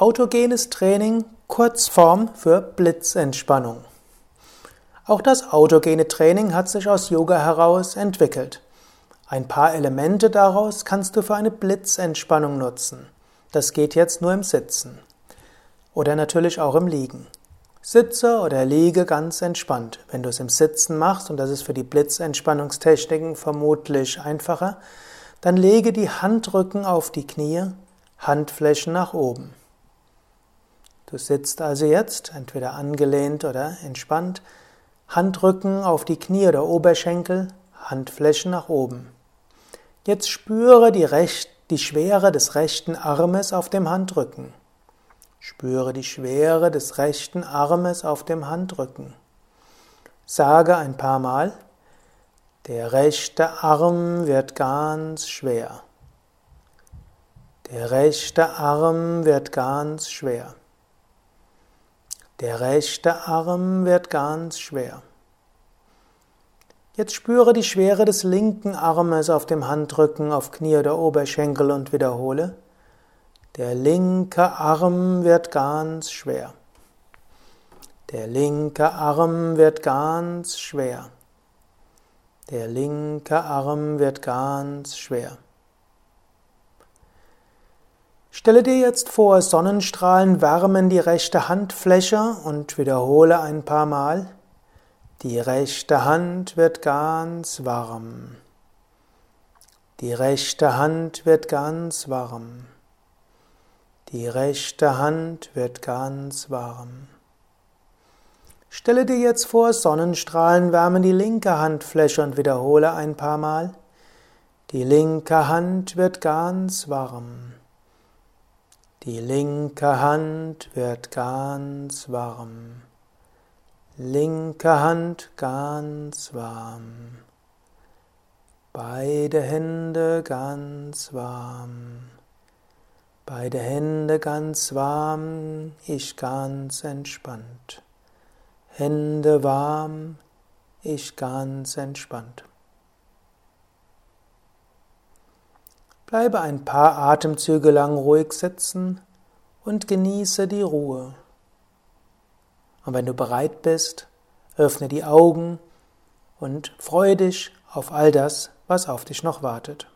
Autogenes Training, Kurzform für Blitzentspannung. Auch das autogene Training hat sich aus Yoga heraus entwickelt. Ein paar Elemente daraus kannst du für eine Blitzentspannung nutzen. Das geht jetzt nur im Sitzen. Oder natürlich auch im Liegen. Sitze oder liege ganz entspannt. Wenn du es im Sitzen machst, und das ist für die Blitzentspannungstechniken vermutlich einfacher, dann lege die Handrücken auf die Knie, Handflächen nach oben. Du sitzt also jetzt entweder angelehnt oder entspannt, Handrücken auf die Knie oder Oberschenkel, Handflächen nach oben. Jetzt spüre die, Recht, die Schwere des rechten Armes auf dem Handrücken. Spüre die Schwere des rechten Armes auf dem Handrücken. Sage ein paar Mal, der rechte Arm wird ganz schwer. Der rechte Arm wird ganz schwer. Der rechte Arm wird ganz schwer. Jetzt spüre die Schwere des linken Armes auf dem Handrücken, auf Knie oder Oberschenkel und wiederhole. Der linke Arm wird ganz schwer. Der linke Arm wird ganz schwer. Der linke Arm wird ganz schwer. Stelle dir jetzt vor, Sonnenstrahlen wärmen die rechte Handfläche und wiederhole ein paar Mal. Die rechte Hand wird ganz warm. Die rechte Hand wird ganz warm. Die rechte Hand wird ganz warm. Stelle dir jetzt vor, Sonnenstrahlen wärmen die linke Handfläche und wiederhole ein paar Mal. Die linke Hand wird ganz warm. Die linke Hand wird ganz warm. Linke Hand ganz warm. Beide Hände ganz warm. Beide Hände ganz warm, ich ganz entspannt. Hände warm, ich ganz entspannt. Bleibe ein paar Atemzüge lang ruhig sitzen und genieße die Ruhe. Und wenn du bereit bist, öffne die Augen und freue dich auf all das, was auf dich noch wartet.